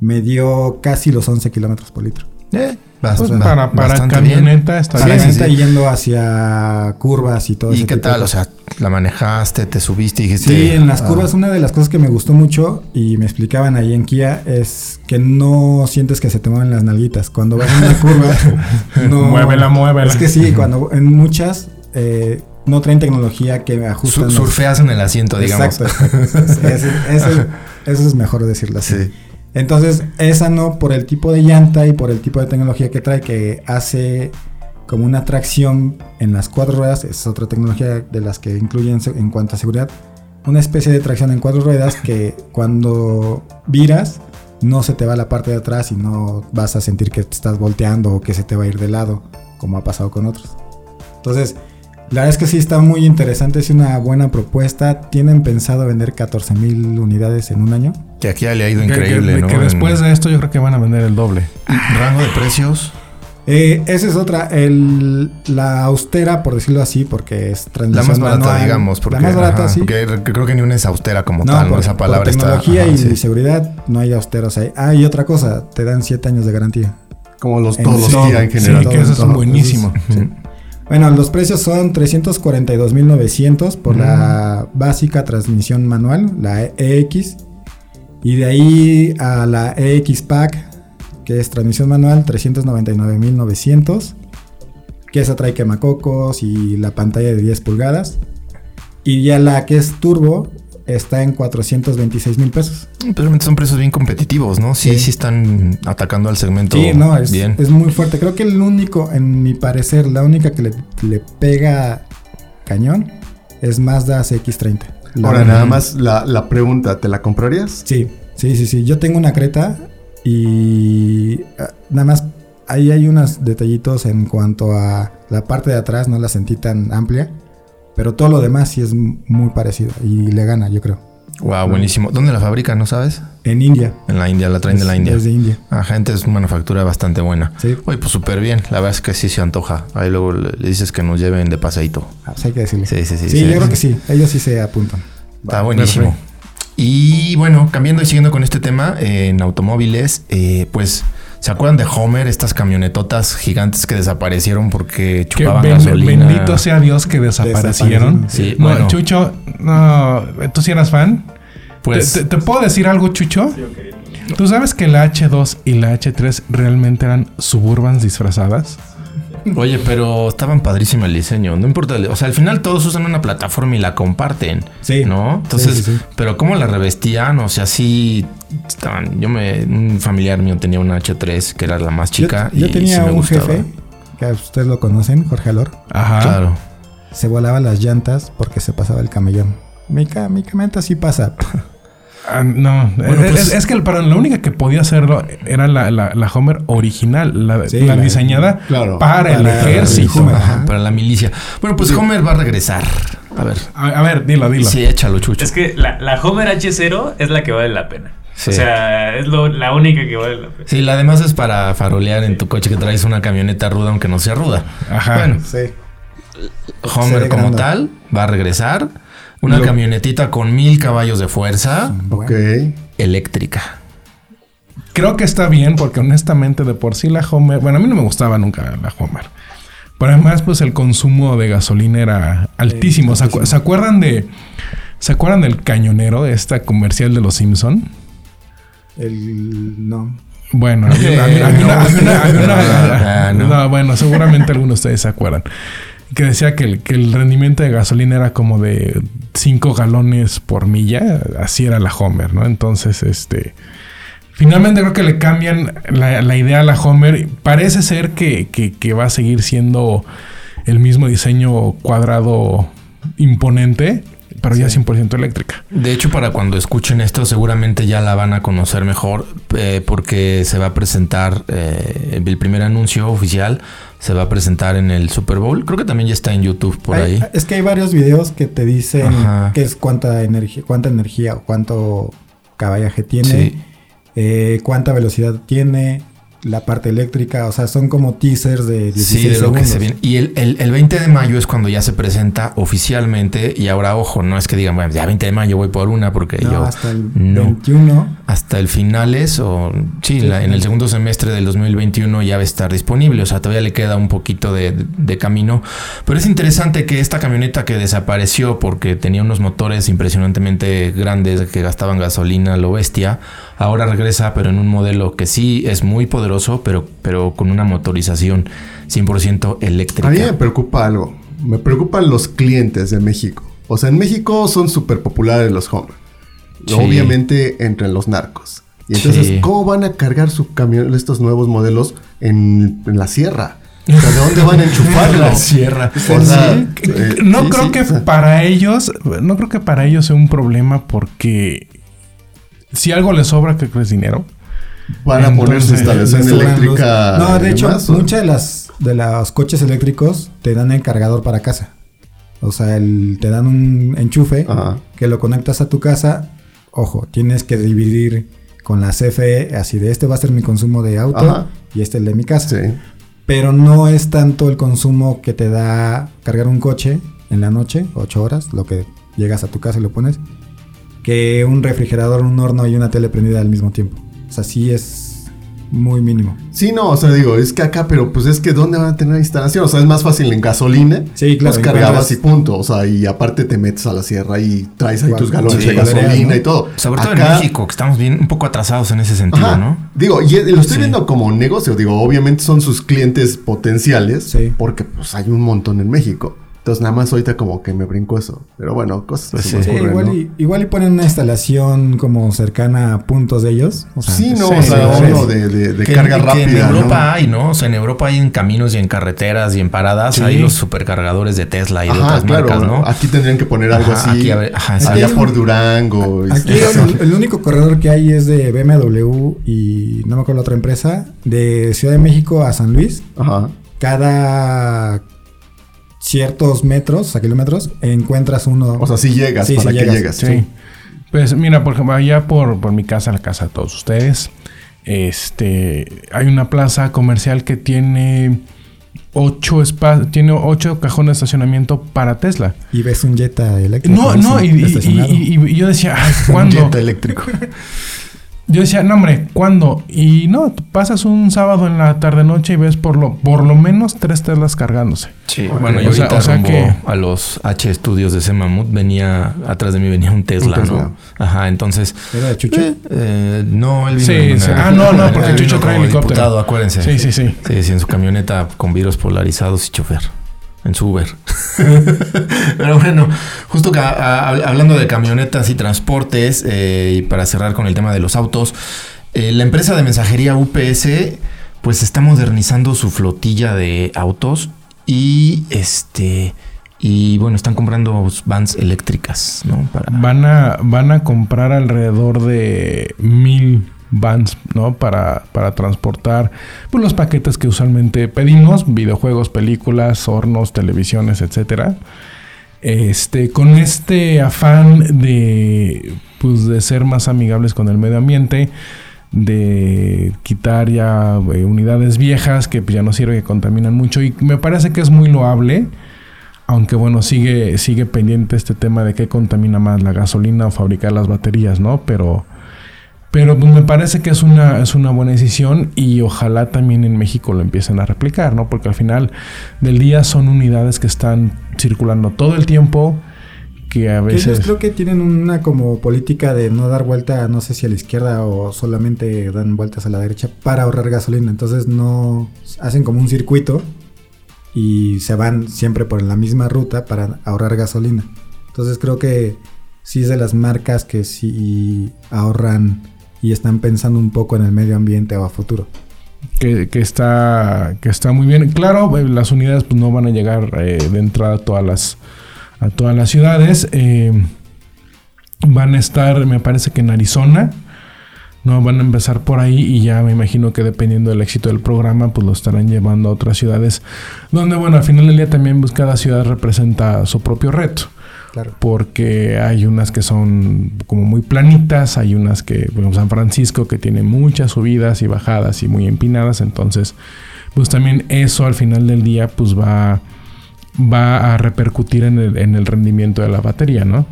Me dio casi los 11 kilómetros por litro. Eh, bast- Pues para, para bastante camioneta está Para bien. sí, gente sí. yendo hacia curvas y todo ¿Y ese qué tipo de tal? O sea, la manejaste, te subiste y dijiste. Sí, en las ah, curvas una de las cosas que me gustó mucho y me explicaban ahí en Kia es que no sientes que se te mueven las nalguitas. Cuando vas en una curva, no... Muévela, muévela. Es que sí, cuando en muchas eh, no traen tecnología que ajustan... los- surfeas en el asiento, digamos. Exacto, exacto. Eso, es mejor decirlo así. Sí. Entonces, esa no, por el tipo de llanta y por el tipo de tecnología que trae, que hace como una tracción en las cuatro ruedas, es otra tecnología de las que incluyen en cuanto a seguridad, una especie de tracción en cuatro ruedas que cuando viras no se te va la parte de atrás y no vas a sentir que te estás volteando o que se te va a ir de lado, como ha pasado con otros. Entonces, la verdad es que sí está muy interesante, es una buena propuesta. Tienen pensado vender 14 mil unidades en un año. Que aquí ya le ha ido Que- increíble, que, ¿no? que después de esto yo creo que van a vender el doble. rango de precios. Eh, esa es otra, el- la austera, por decirlo así, porque es La más barata, digamos. Porque, la más barata, ajá, sí. Porque re- creo que ni una es austera como No, tal, por, ¿no? Esa por palabra está. tecnología ajá, y sí. seguridad no hay austeros ahí. Ah, y otra cosa, te dan 7 años de garantía. Como los En todos los todo. En Sí, general. que eso es todo. buenísimo. Sí. Bueno, los precios son 342.900 por la básica transmisión manual, la EX. Y de ahí a la EX Pack, que es transmisión manual, 399.900. Que esa trae quemacocos y la pantalla de 10 pulgadas. Y ya la que es turbo está en 426 mil pesos. Pero realmente son precios bien competitivos, ¿no? Sí, sí, Sí. están atacando al segmento Sí, no, es, bien. es muy fuerte. Creo que el único, en mi parecer, la única que le, le pega cañón es Mazda CX-30. La Ahora, nada más la, la pregunta, ¿te la comprarías? Sí, sí, sí, sí. Yo tengo una Creta y ah, nada más ahí hay unos detallitos en cuanto a la parte de atrás, no la sentí tan amplia. Pero todo lo demás sí es muy parecido y le gana, yo creo. Wow, buenísimo. ¿Dónde la fabrican, no sabes? En India. En la India, la traen de la India. Es de India. Ajá, gente es una manufactura bastante buena. Sí. Oye, pues súper bien. La verdad es que sí se antoja. Ahí luego le dices que nos lleven de paseíto. Ah, pues hay que decirle. Sí, sí, sí. Sí, yo creo que sí. Ellos sí se apuntan. Está buenísimo. Y bueno, cambiando y siguiendo con este tema, eh, en automóviles, eh, pues, ¿se acuerdan de Homer? Estas camionetotas gigantes que desaparecieron porque Que chupaban ben- gasolina. bendito sea Dios que desaparecieron. Desaparecieron, sí. No, Bueno. Chucho, no, ¿tú sí eras fan? Pues, ¿Te, te- te puedo decir algo, Chucho? ¿Tú sabes que la H2 y la H3 realmente eran suburbans disfrazadas? oye, pero estaban padrísimo el diseño. No importa. O sea, al final todos usan una plataforma y la comparten. Sí. ¿No? Entonces, Sí, sí, sí. pero ¿cómo la revestían? O sea, sí estaban. Yo me. Un familiar mío tenía una H3 que era la más chica. Yo, yo y tenía sí me un gustaba. jefe, que ustedes lo conocen, Jorge Alor. Ajá. Claro. Se volaba las llantas porque se pasaba el camellón. Mi, mi camioneta sí pasa. Ah, no, Bueno, pues- es- es que para la única que podía hacerlo era la, la- la Homer original, la, Sí, la la- diseñada claro. para, el Para el ejército. Ajá, para la milicia. Bueno, pues Homer va a regresar. A ver. A, a ver, dilo, dilo. Sí, échalo, Chucho. Es que la, la Homer H0 es la que vale la pena. Sí. O sea, es lo- la única que vale la pena. Sí, la demás es para farolear en tu coche que traes una camioneta ruda, aunque no sea ruda. Ajá. Bueno, Sí. Homer como grande. tal va a regresar. Una Lo- camionetita con mil caballos de fuerza Ok. eléctrica. Creo que está bien porque honestamente de por sí la Homer, bueno, a mí no me gustaba nunca la Homer. Pero además pues el consumo de gasolina era altísimo. ¿Se, acu- se acuerdan de ¿Se acuerdan del cañonero de esta comercial de los Simpson? El. No. Bueno, Ah, bueno, seguramente algunos de ustedes se acuerdan. Que decía que el, que el rendimiento de gasolina era como de 5 galones por milla. Así era la Homer, ¿no? Entonces, este. Finalmente creo que le cambian la, la idea a la Homer. Parece ser que, que- que va a seguir siendo el mismo diseño cuadrado imponente, pero ya 100% eléctrica. De hecho, para cuando escuchen esto, seguramente ya la van a conocer mejor, eh, porque se va a presentar eh, el primer anuncio oficial. Se va a presentar en el Super Bowl. Creo que también ya está en YouTube por Hay- ahí. Es que hay varios videos que te dicen Ajá. qué es cuánta energía, cuánta energía o cuánto caballaje tiene, Sí. eh, cuánta velocidad tiene, la parte eléctrica, o sea, son como teasers de 16 Sí, de lo que segundos. se viene. Y el, el- el 20 de mayo es cuando ya se presenta oficialmente. Y ahora, ojo, no es que digan, bueno, ya 20 de mayo voy por una, porque No, yo. hasta el no. 21. Hasta el finales o sí, la- en el segundo semestre del 2021 ya va a estar disponible, o sea, todavía le queda un poquito de, de camino, pero es interesante que esta camioneta que desapareció porque tenía unos motores impresionantemente grandes que gastaban gasolina, lo bestia, ahora regresa pero en un modelo que sí es muy poderoso, pero, pero con una motorización 100% eléctrica. A mí me preocupa algo. Me preocupan los clientes de México. O sea, en México son súper populares los Homer. Sí. Obviamente entre los narcos. Y entonces, Sí. ¿cómo van a cargar su camión, estos nuevos modelos en, en la sierra? O sea, ¿de dónde van a enchufarlo? La sierra. O sea, Sí, eh, no sí, creo sí, que o sea, para ellos, no creo que para ellos sea un problema porque si algo les sobra, que es dinero. Para poner su Entonces, instalación eléctrica. No, de hecho, muchas de las de los coches eléctricos te dan el cargador para casa. O sea, el- te dan un enchufe Ajá. que lo conectas a tu casa. Ojo, tienes que dividir con la CFE, así de este va a ser mi consumo de auto Ajá. y este el de mi casa. Sí. Pero no es tanto el consumo que te da cargar un coche en la noche, 8 horas, lo que llegas a tu casa y lo pones, que un refrigerador, un horno y una tele prendida al mismo tiempo. O sea, sí es muy mínimo. Sí, no, o sea, digo, es que acá, pero pues es que ¿dónde van a tener instalación? O sea, es más fácil en gasolina. Sí, claro, Pues cargabas y punto. O sea, y aparte te metes a la sierra y traes ahí tus galones sí, de gasolina y todo. Sobre todo Acá- en México, que estamos bien un poco atrasados en ese sentido, Ajá. ¿no? Digo, y lo estoy Sí. viendo como negocio. Digo, obviamente son sus clientes potenciales. Sí. Porque pues hay un montón en México. Entonces nada más ahorita como que me brinco eso. Pero bueno, cosas Pues sí. Sí, ocurren, igual, ¿no? y, igual y ponen una instalación como cercana a puntos de ellos. O sea, Sí, no, sí, o sea, sí, uno sí. de, de- de Que- carga que rápida. en ¿no? Europa hay, ¿no? O sea, en Europa hay en caminos y en carreteras y en paradas Sí. hay los supercargadores de Tesla y de otras claro. marcas, ¿no? Aquí tendrían que poner algo Ajá, así. aquí, a ver, ajá, sí. allá por Durango. y- Aquí el, el único corredor que hay es de BMW y no me acuerdo la otra empresa, de Ciudad de México a San Luis. Ajá. Cada ciertos metros, o sea, kilómetros, encuentras uno. O sea, si llegas, Sí, para sí que llegas, llegas. Sí. Pues mira, por ejemplo, allá por, por mi casa, la casa de todos ustedes, este, hay una plaza comercial que tiene ocho espa- tiene ocho cajones de estacionamiento para Tesla. y ves un Jetta eléctrico. No, no, sí, y, y- estacionado. y- y yo decía, ¿cuándo? Jet eléctrico. Yo decía, no, hombre, ¿cuándo? Y no, pasas un sábado en la tarde-noche y ves por lo, por lo menos tres Teslas cargándose. Sí, bueno, O yo sea- o sea rumbo que- a los H estudios de ese mamut venía, atrás de mí venía un Tesla, Un Tesla. ¿no? Ajá, entonces... ¿Era de Chucho? eh, eh, no, él vino Sí, sí. Ah, no, no, porque Chucho trae helicóptero. diputado, acuérdense. Sí, sí, sí. Sí, sí, en su camioneta con vidrios polarizados y chofer. En su Uber. Pero bueno, justo que, a- a- hablando de camionetas y transportes, eh, y para cerrar con el tema de los autos, eh, la empresa de mensajería UPS pues está modernizando su flotilla de autos y este y bueno, están comprando vans eléctricas, ¿no? Para Van a, van a comprar alrededor de mil vans, ¿no? Para, para transportar pues, los paquetes que usualmente pedimos, videojuegos, películas, hornos, televisiones, etcétera. Este, con este afán de, pues, de ser más amigables con el medio ambiente, de quitar ya eh, unidades viejas que pues, ya no sirven, que contaminan mucho. Y me parece que es muy loable. Aunque bueno, sigue, sigue pendiente este tema de qué contamina más, la gasolina o fabricar las baterías, ¿no? Pero, pero pues, me parece que es una, es una buena decisión y ojalá también en México lo empiecen a replicar, ¿no? Porque al final del día son unidades que están circulando todo el tiempo, que a Que veces... ellos creo que tienen una como política de no dar vuelta, no sé si a la izquierda o solamente dan vueltas a la derecha para ahorrar gasolina. Entonces no hacen como un circuito y se van siempre por la misma ruta para ahorrar gasolina. Entonces creo que sí es de las marcas que sí ahorran y están pensando un poco en el medio ambiente o a futuro. que, está que está muy bien. Claro, eh, las unidades pues, no van a llegar eh, de entrada a todas las a todas las ciudades. Eh, van a estar, me parece que en Arizona. No, van a empezar por ahí y ya me imagino que dependiendo del éxito del programa, pues lo estarán llevando a otras ciudades. Donde, bueno, al final del día también pues, cada ciudad representa su propio reto Claro. porque hay unas que son como muy planitas, hay unas que, bueno, San Francisco que tiene muchas subidas y bajadas y muy empinadas, entonces, pues también eso al final del día, pues va, va a repercutir en el, en el rendimiento de la batería, ¿no?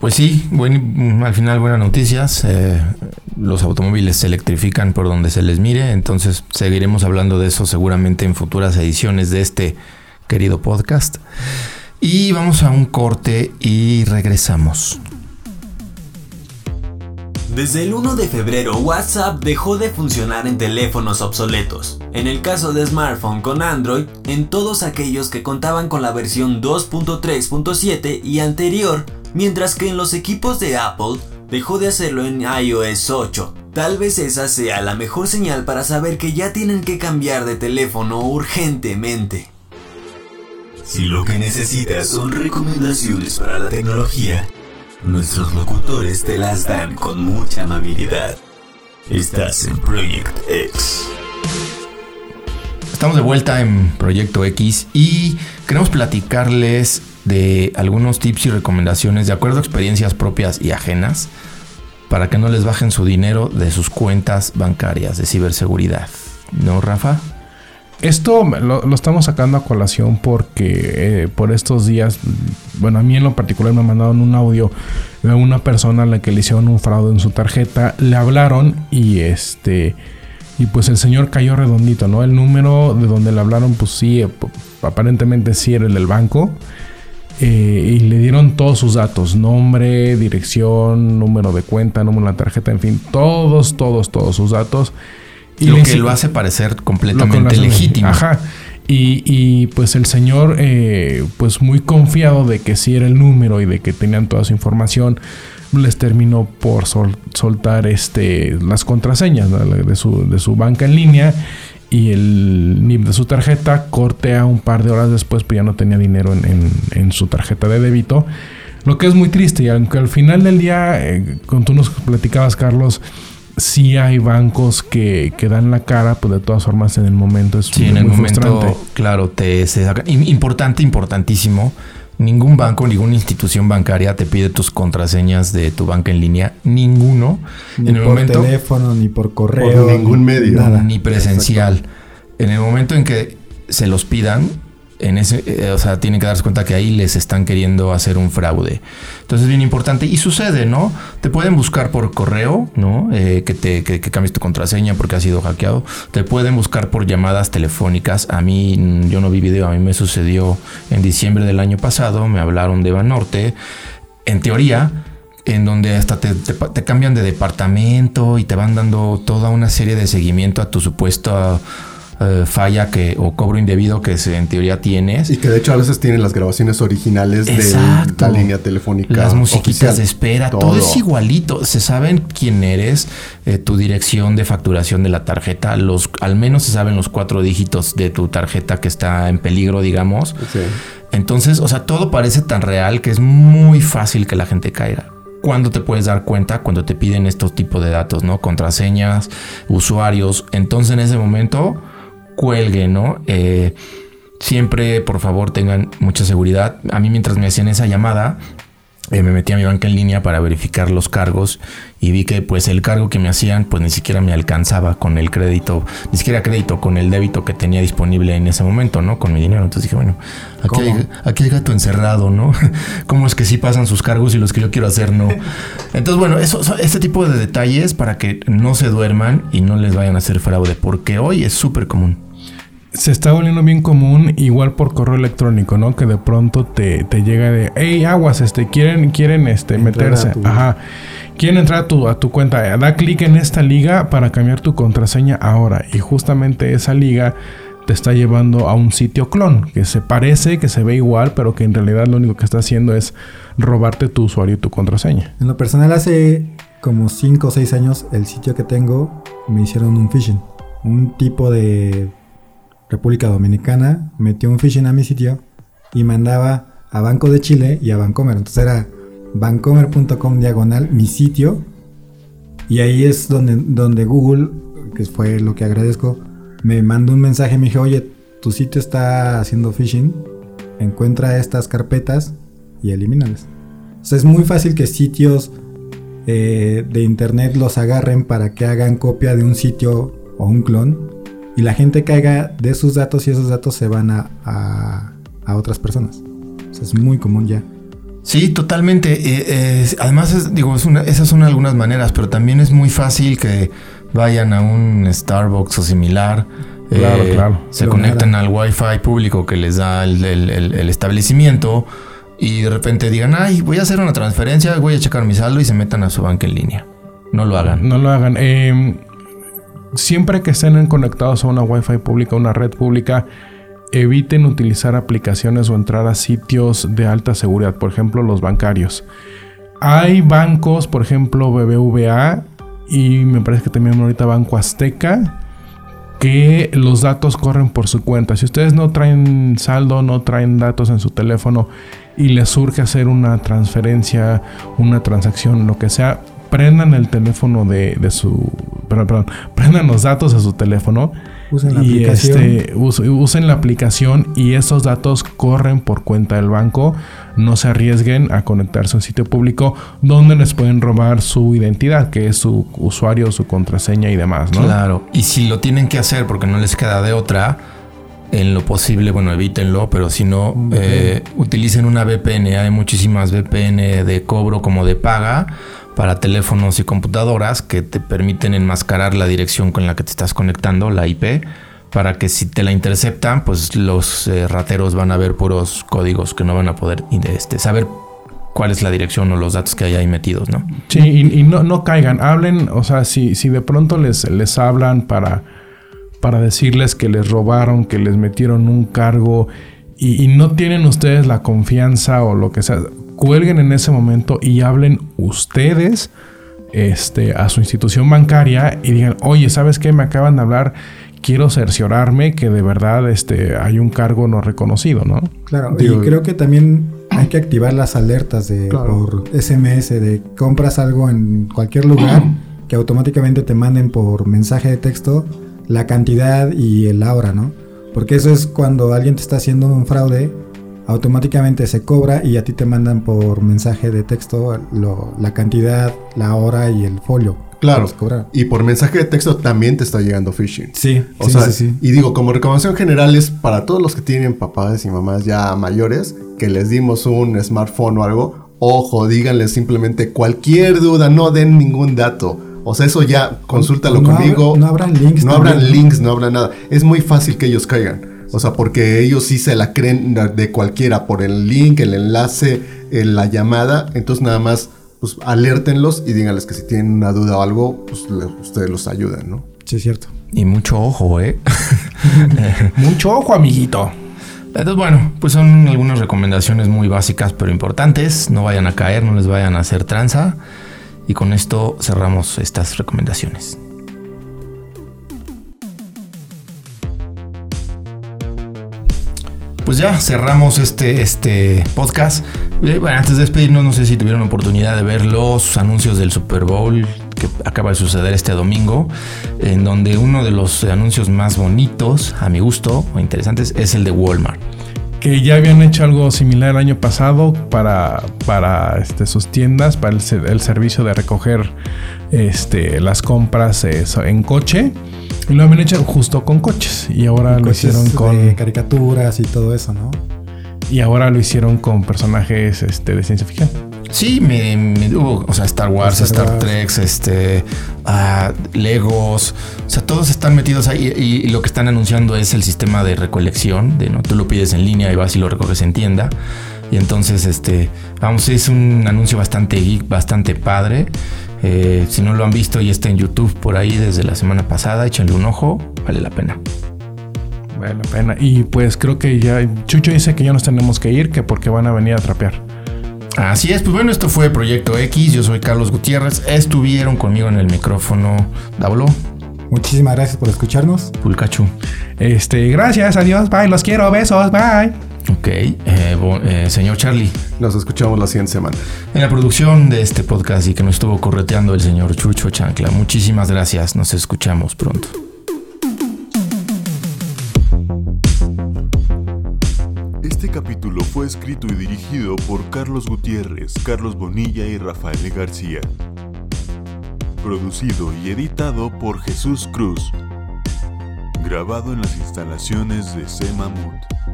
Pues sí, buen- al final buenas noticias. Eh, los automóviles se electrifican por donde se les mire, entonces seguiremos hablando de eso seguramente en futuras ediciones de este querido podcast. Y vamos a un corte y regresamos. Desde el 1 de febrero, WhatsApp dejó de funcionar en teléfonos obsoletos. En el caso de smartphone con Android, en todos aquellos que contaban con la versión 2.3.7 y anterior, mientras que en los equipos de Apple dejó de hacerlo en iOS 8. Tal vez esa sea la mejor señal para saber que ya tienen que cambiar de teléfono urgentemente. Si lo que necesitas son recomendaciones para la tecnología, nuestros locutores te las dan con mucha amabilidad. Estás en Project X. Estamos de vuelta en Proyecto X y queremos platicarles de algunos tips y recomendaciones de acuerdo a experiencias propias y ajenas para que no les bajen su dinero de sus cuentas bancarias de ciberseguridad. ¿No, Rafa? Esto lo, estamos sacando a colación porque eh, por estos días, bueno, a mí en lo particular me mandaron un audio de una persona a la que le hicieron un fraude en su tarjeta, le hablaron y este y pues el señor cayó redondito, ¿no? El número de donde le hablaron, pues sí, eh, aparentemente sí era el del banco. eh, y le dieron todos sus datos, nombre, dirección, número de cuenta, número de la tarjeta, en fin, todos, todos, todos sus datos. Lo le que lo hace parecer lo completamente con legítimo. Ajá. Y, y, pues el señor, eh, pues muy confiado de que sí era el número y de que tenían toda su información, les terminó por sol- soltar este las contraseñas ¿no? de, su, de su banca en línea y el NIP de su tarjeta cortea un par de horas después, pues ya no tenía dinero en, en- en su tarjeta de débito. Lo que es muy triste, y aunque al final del día, eh, cuando tú nos platicabas, Carlos, sí hay bancos que, que dan la cara, pues de todas formas en el momento es Sí, muy, en el muy momento, frustrante. claro, te se saca- Im- Importante, importantísimo. Ningún banco, ninguna institución bancaria te pide tus contraseñas de tu banca en línea. Ninguno. Ni en el por momento, teléfono, ni por correo. Por ningún ni medio. Nada. ni presencial. En el momento en que se los pidan, en ese, eh, o sea, tienen que darse cuenta que ahí les están queriendo hacer un fraude. Entonces es bien importante y sucede, ¿no? Te pueden buscar por correo, ¿no? Eh, que te que, cambies tu contraseña porque ha sido hackeado. Te pueden buscar por llamadas telefónicas. A mí, mm, yo no vi video, a mí me sucedió en diciembre del año pasado. Me hablaron de Banorte. En teoría, en donde hasta te, te te cambian de departamento y te van dando toda una serie de seguimiento a tu supuesta eh, falla que o cobro indebido que se- en teoría tienes. Y que de hecho a veces tienen las grabaciones originales Exacto. de la línea telefónica. Las musiquitas oficial. de espera, todo. es igualito. Se saben quién eres, eh, tu dirección de facturación de la tarjeta, los, al menos se saben los cuatro dígitos de tu tarjeta que está en peligro, digamos. Sí. Entonces, o sea, todo parece tan real que es muy fácil que la gente caiga. ¿Cuándo te puedes dar cuenta? Cuando te piden estos tipos de datos, ¿no? Contraseñas, usuarios. Entonces, en ese momento, cuelgue, ¿no? Eh, siempre, por favor, tengan mucha seguridad. A mí, mientras me hacían esa llamada, eh, me metí a mi banca en línea para verificar los cargos y vi que pues el cargo que me hacían pues ni siquiera me alcanzaba con el crédito, ni siquiera crédito, con el débito que tenía disponible en ese momento, ¿no? Con mi dinero. Entonces dije, bueno, aquí, hay, aquí hay gato encerrado, ¿no? ¿Cómo es que sí pasan sus cargos y los que yo quiero hacer no? Entonces, bueno, eso, eso- este tipo de detalles para que no se duerman y no les vayan a hacer fraude, porque hoy es súper común. Se está volviendo bien común, igual por correo electrónico, ¿no? Que de pronto te, te llega de, hey, aguas, este, quieren, quieren este, Entrar meterse. tu- Ajá. Quieren entrar a tu, a tu cuenta. Da clic en esta liga para cambiar tu contraseña ahora. Y justamente esa liga te está llevando a un sitio clon, que se parece, que se ve igual, pero que en realidad lo único que está haciendo es robarte tu usuario y tu contraseña. En lo personal, hace como 5 o 6 años, el sitio que tengo me hicieron un phishing. Un tipo de República Dominicana metió un phishing a mi sitio y mandaba a Banco de Chile y a Bancomer. Entonces era bancomer.com diagonal mi sitio. Y ahí es donde, donde Google, que fue lo que agradezco, me mandó un mensaje y me dijo, oye, tu sitio está haciendo phishing, encuentra estas carpetas y elimínalas. O sea, es muy fácil que sitios eh, de internet los agarren para que hagan copia de un sitio o un clon y la gente caiga de sus datos y esos datos se van a, a- a otras personas. O sea, es muy común ya. Sí, totalmente. Eh, eh, además, es- digo, es una- esas son algunas maneras, pero también es muy fácil que vayan a un Starbucks o similar. Claro, eh, claro. Se Lo conecten hagan. al Wi-Fi público que les da el, el- el- el establecimiento y de repente digan, ay, voy a hacer una transferencia, voy a checar mi saldo y se metan a su banca en línea. No lo hagan. No lo hagan. Eh, siempre que estén conectados a una Wi-Fi pública, una red pública, eviten utilizar aplicaciones o entrar a sitios de alta seguridad, por ejemplo, los bancarios. Hay bancos, por ejemplo, BBVA y me parece que también ahorita Banco Azteca, que los datos corren por su cuenta. Si ustedes no traen saldo, no traen datos en su teléfono y les surge hacer una transferencia, una transacción, lo que sea, prendan el teléfono de, de su, perdón, perdón, prendan los datos a su teléfono Usen la y aplicación. este, us- usen la aplicación y esos datos corren por cuenta del banco. No se arriesguen a conectarse a un sitio público donde les pueden robar su identidad, que es su usuario, su contraseña y demás, ¿no? Claro. Y si lo tienen que hacer porque no les queda de otra, en lo posible, bueno, evítenlo, pero si no, eh, utilicen una VPN. Hay muchísimas VPN de cobro como de paga para teléfonos y computadoras que te permiten enmascarar la dirección con la que te estás conectando, la IP, para que si te la interceptan, pues los eh, rateros van a ver puros códigos que no van a poder este, saber cuál es la dirección o los datos que hay ahí metidos, ¿no? Sí, y, no, no caigan, hablen, o sea, si, si de pronto les, les hablan para, para decirles que les robaron, que les metieron un cargo y no tienen ustedes la confianza o lo que sea, cuelguen en ese momento y hablen ustedes este, a su institución bancaria y digan, oye, ¿sabes qué? Me acaban de hablar, quiero cerciorarme que de verdad este, hay un cargo no reconocido, ¿no? Claro, Digo- y creo que también hay que activar las alertas de Claro. por SMS de compras algo en cualquier lugar que automáticamente te manden por mensaje de texto la cantidad y la hora, ¿no? Porque eso es cuando alguien te está haciendo un fraude, automáticamente se cobra y a ti te mandan por mensaje de texto lo- la cantidad, la hora y el folio. Claro. Y por mensaje de texto también te está llegando phishing. Sí, O sí, sea, sí, sí. y digo, como recomendación general es para todos los que tienen papás y mamás ya mayores, que les dimos un smartphone o algo, ojo, díganles simplemente cualquier duda, no den ningún dato. O sea, eso ya, consúltalo no conmigo. no habrán links No también, links, no habrá nada. Es muy fácil que ellos caigan. O sea, porque ellos sí se la creen de- cualquiera por el link, el enlace, eh, la llamada. Entonces nada más, pues alértenlos y díganles que si tienen una duda o algo, pues le- ustedes los ayudan, ¿no? Sí, es cierto. Y mucho ojo, ¿eh? Mucho ojo, amiguito. Entonces, bueno, pues son algunas recomendaciones muy básicas pero importantes. No vayan a caer, no les vayan a hacer tranza. Y con esto cerramos estas recomendaciones. Pues ya cerramos este, este podcast. Eh, bueno, antes de despedirnos, no sé si tuvieron oportunidad de ver los anuncios del Super Bowl que acaba de suceder este domingo, en donde uno de los anuncios más bonitos, a mi gusto, o interesantes, es el de Walmart. Que ya habían hecho algo similar el año pasado para, para este, sus tiendas, para el, ser- el servicio de recoger este, las compras eh, so- en coche. Y lo habían hecho justo con coches. Y ahora lo Coches hicieron de con. caricaturas y todo eso, ¿no? Y ahora lo hicieron con personajes este, de ciencia ficción. Sí, me, me- hubo, o sea, Star Wars, Star. Trek, este, ah, Legos, o sea, todos están metidos ahí y, y lo que están anunciando es el sistema de recolección, de no, tú lo pides en línea y vas y lo recoges en tienda. Y entonces, este, vamos, es un anuncio bastante geek, bastante padre. Eh, si no lo han visto y está en YouTube por ahí desde la semana pasada, échenle un ojo, vale la pena. Vale la pena. Y pues creo que ya. Chucho dice que ya nos tenemos que ir, que porque van a venir a trapear. Así es, pues bueno, esto fue Proyecto X, yo soy Carlos Gutiérrez, estuvieron conmigo en el micrófono Dablo, Muchísimas gracias por escucharnos. Pulcachu. Este, gracias, adiós, bye, los quiero, besos, bye. Ok, eh, bo- eh, señor Charlie, Nos escuchamos la siguiente semana. en la producción de este podcast y que nos estuvo correteando el señor Chucho Chancla, muchísimas gracias, nos escuchamos pronto. Este capítulo fue escrito y dirigido por Carlos Gutiérrez, Carlos Bonilla y Rafael García. Producido y editado por Jesús Cruz. Grabado en las instalaciones de C. Mamut.